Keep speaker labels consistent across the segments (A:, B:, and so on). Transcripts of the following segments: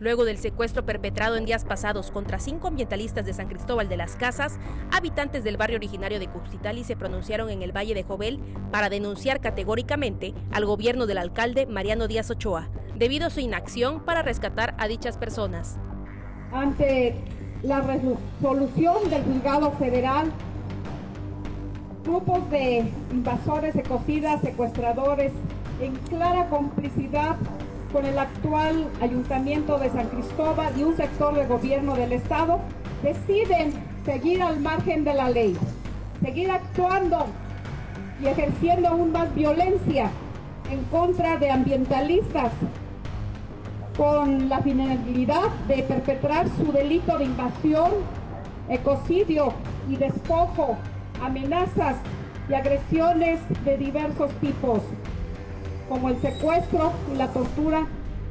A: Luego del secuestro perpetrado en días pasados contra cinco ambientalistas de San Cristóbal de las Casas, habitantes del barrio originario de Cuxtitali se pronunciaron en el Valle de Jovel para denunciar categóricamente al gobierno del alcalde Mariano Díaz Ochoa, debido a su inacción para rescatar a dichas personas.
B: Ante la resolución del juzgado federal, grupos de invasores, ecocidas, secuestradores, en clara complicidad con el actual Ayuntamiento de San Cristóbal y un sector del gobierno del Estado, deciden seguir al margen de la ley, seguir actuando y ejerciendo aún más violencia en contra de ambientalistas con la finalidad de perpetrar su delito de invasión, ecocidio y despojo, amenazas y agresiones de diversos tipos como el secuestro y la tortura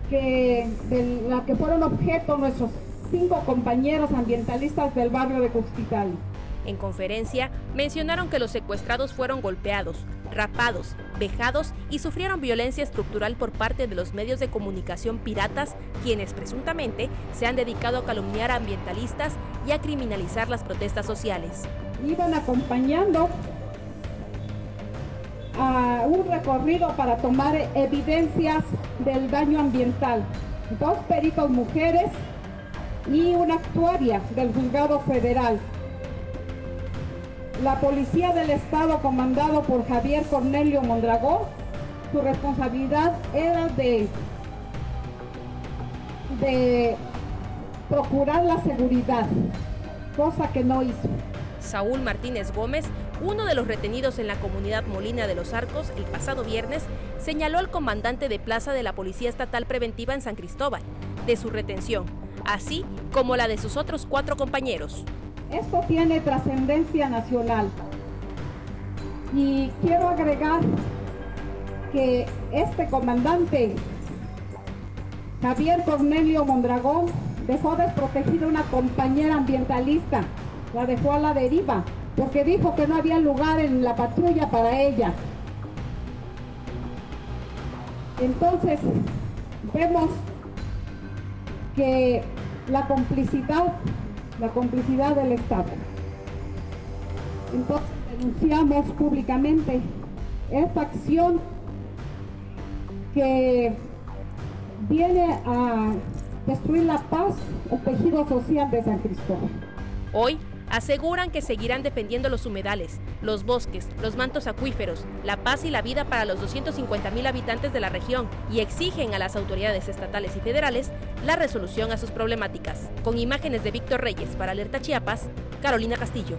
B: que, de la que fueron objeto nuestros cinco compañeros ambientalistas del barrio de Cuxtitali.
A: En conferencia mencionaron que los secuestrados fueron golpeados, rapados, vejados y sufrieron violencia estructural por parte de los medios de comunicación piratas, quienes presuntamente se han dedicado a calumniar a ambientalistas y a criminalizar las protestas sociales.
B: Iban acompañando un recorrido para tomar evidencias del daño ambiental. Dos peritos mujeres y una actuaria del juzgado federal. La policía del estado comandado por Javier Cornelio Mondragón, su responsabilidad era de, de procurar la seguridad, cosa que no hizo.
A: Saúl Martínez Gómez, uno de los retenidos en la comunidad Molina de los Arcos el pasado viernes, señaló al comandante de plaza de la Policía Estatal Preventiva en San Cristóbal de su retención, así como la de sus otros cuatro compañeros.
B: Esto tiene trascendencia nacional y quiero agregar que este comandante, Javier Cornelio Mondragón, dejó desprotegida una compañera ambientalista la dejó a la deriva, porque dijo que no había lugar en la patrulla para ella. Entonces, vemos que la complicidad, la complicidad del Estado. Entonces denunciamos públicamente esta acción que viene a destruir la paz, el tejido social de San Cristóbal.
A: Hoy Aseguran que seguirán defendiendo los humedales, los bosques, los mantos acuíferos, la paz y la vida para los 250 mil habitantes de la región y exigen a las autoridades estatales y federales la resolución a sus problemáticas. Con imágenes de Víctor Reyes para Alerta Chiapas, Carolina Castillo.